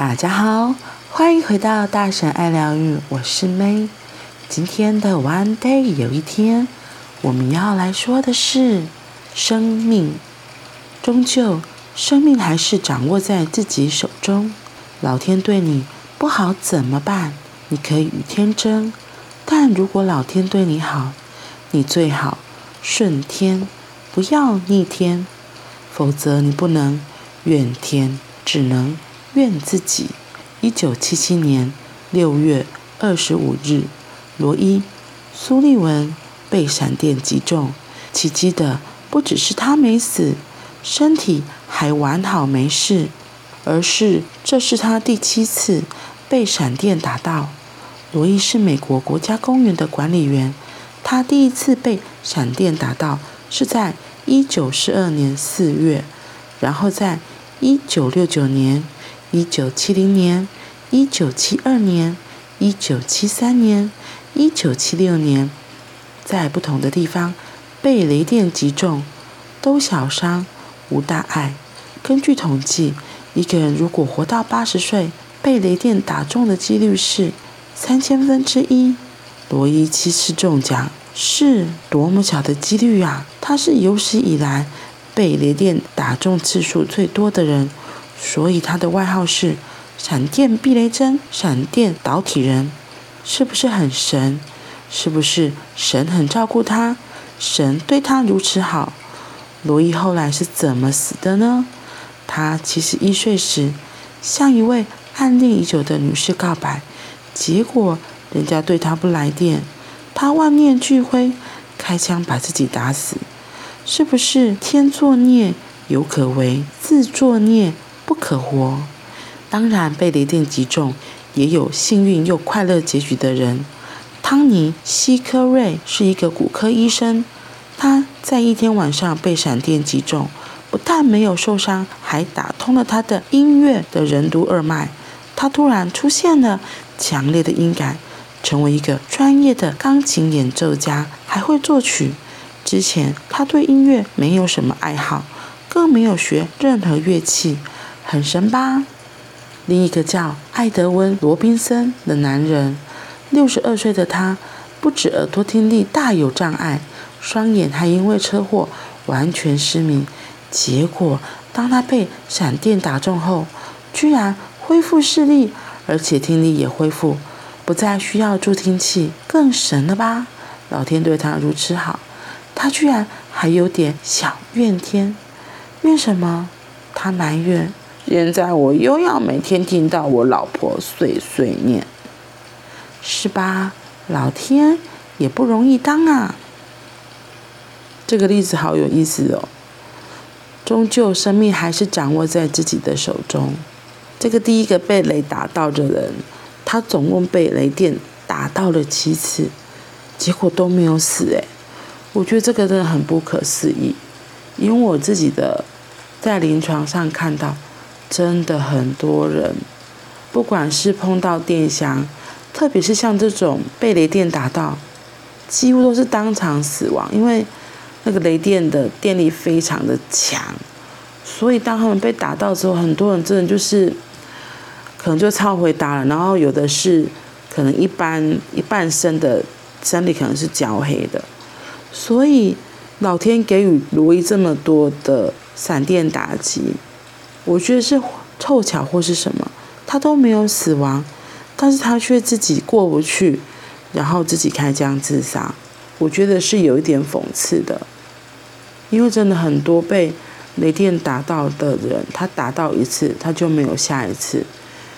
大家好，欢迎回到大神爱疗愈，我是 May。今天的 One Day 有一天，我们要来说的是生命。终究，生命还是掌握在自己手中。老天对你不好怎么办？你可以与天争，但如果老天对你好，你最好顺天，不要逆天，否则你不能怨天，只能怨自己。一九七七年六月二十五日，罗伊·苏利文被闪电击中。奇迹的不只是他没死，身体还完好没事。而是这是他第七次被闪电打到。罗伊是美国国家公园的管理员，他第一次被闪电打到是在一九四二年四月，然后在一九六九年、一九七零年、一九七二年、一九七三年、一九七六年，在不同的地方被雷电击中，都小伤，无大碍。根据统计。一个人如果活到八十岁，被雷电打中的几率是三千分之一。罗伊七次中奖是多么小的几率啊！他是有史以来被雷电打中次数最多的人，所以他的外号是“闪电避雷针”、“闪电导体人”。是不是很神？是不是神很照顾他？神对他如此好？罗伊后来是怎么死的呢？他七十一岁时，向一位暗恋已久的女士告白，结果人家对他不来电，他万念俱灰，开枪把自己打死。是不是天作孽犹可为，自作孽不可活？当然，被雷电击中也有幸运又快乐结局的人。汤尼·希科瑞是一个骨科医生，他在一天晚上被闪电击中。不但没有受伤，还打通了他的音乐的任督二脉。他突然出现了强烈的音感，成为一个专业的钢琴演奏家，还会作曲。之前他对音乐没有什么爱好，更没有学任何乐器，很神吧？另一个叫艾德温·罗宾森的男人，六十二岁的他，不止耳朵听力大有障碍，双眼还因为车祸完全失明。结果，当他被闪电打中后，居然恢复视力，而且听力也恢复，不再需要助听器，更神了吧？老天对他如此好，他居然还有点小怨天，怨什么？他埋怨：现在我又要每天听到我老婆碎碎念，是吧？老天也不容易当啊。这个例子好有意思哦。终究，生命还是掌握在自己的手中。这个第一个被雷打到的人，他总共被雷电打到了七次，结果都没有死。诶，我觉得这个真的很不可思议。因为我自己的在临床上看到，真的很多人，不管是碰到电箱，特别是像这种被雷电打到，几乎都是当场死亡，因为。那个雷电的电力非常的强，所以当他们被打到之后，很多人真的就是可能就超回答了，然后有的是可能一般一半身的身体可能是焦黑的，所以老天给予罗伊这么多的闪电打击，我觉得是凑巧或是什么，他都没有死亡，但是他却自己过不去，然后自己开枪自杀。我觉得是有一点讽刺的，因为真的很多被雷电打到的人，他打到一次，他就没有下一次，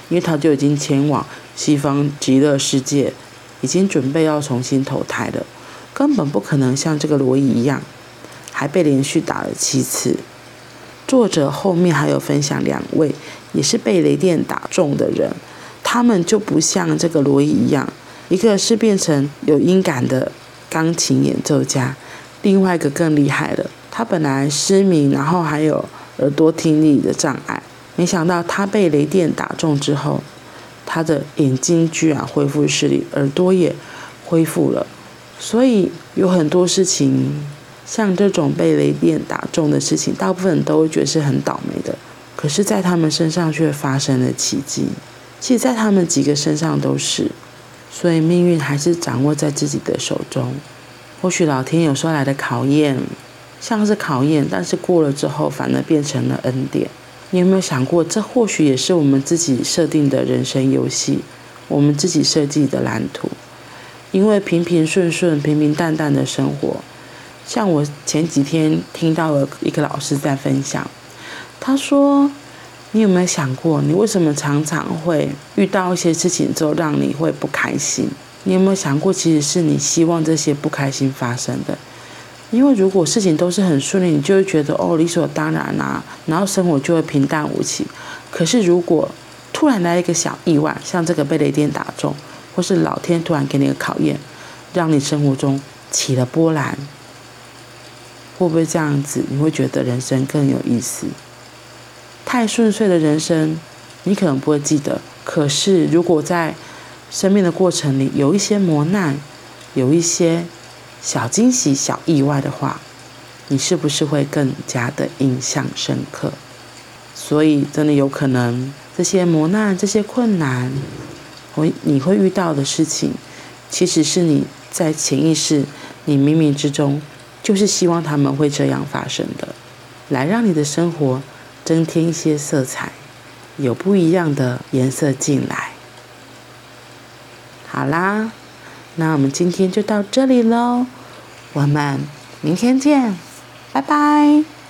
因为他就已经前往西方极乐世界，已经准备要重新投胎了，根本不可能像这个罗伊一样，还被连续打了七次。作者后面还有分享两位也是被雷电打中的人，他们就不像这个罗伊一样，一个是变成有音感的。钢琴演奏家，另外一个更厉害了。他本来失明，然后还有耳朵听力的障碍，没想到他被雷电打中之后，他的眼睛居然恢复视力，耳朵也恢复了。所以有很多事情，像这种被雷电打中的事情，大部分人都会觉得是很倒霉的。可是，在他们身上却发生了奇迹。其实，在他们几个身上都是。所以，命运还是掌握在自己的手中。或许老天有时候来的考验，像是考验，但是过了之后，反而变成了恩典。你有没有想过，这或许也是我们自己设定的人生游戏，我们自己设计的蓝图。因为平平顺顺、平平淡淡的生活，像我前几天听到了一个老师在分享，他说：“你有没有想过，你为什么常常会遇到一些事情之后让你会不开心？”你有没有想过，其实是你希望这些不开心发生的？因为如果事情都是很顺利，你就会觉得哦，理所当然啊，然后生活就会平淡无奇。可是如果突然来一个小意外，像这个被雷电打中，或是老天突然给你个考验，让你生活中起了波澜，会不会这样子？你会觉得人生更有意思？太顺遂的人生，你可能不会记得。可是如果在生命的过程里有一些磨难，有一些小惊喜、小意外的话，你是不是会更加的印象深刻？所以，真的有可能这些磨难、这些困难，会你会遇到的事情，其实是你在潜意识、你冥冥之中，就是希望他们会这样发生的，来让你的生活增添一些色彩，有不一样的颜色进来。好啦，那我们今天就到这里喽，我们明天见，拜拜。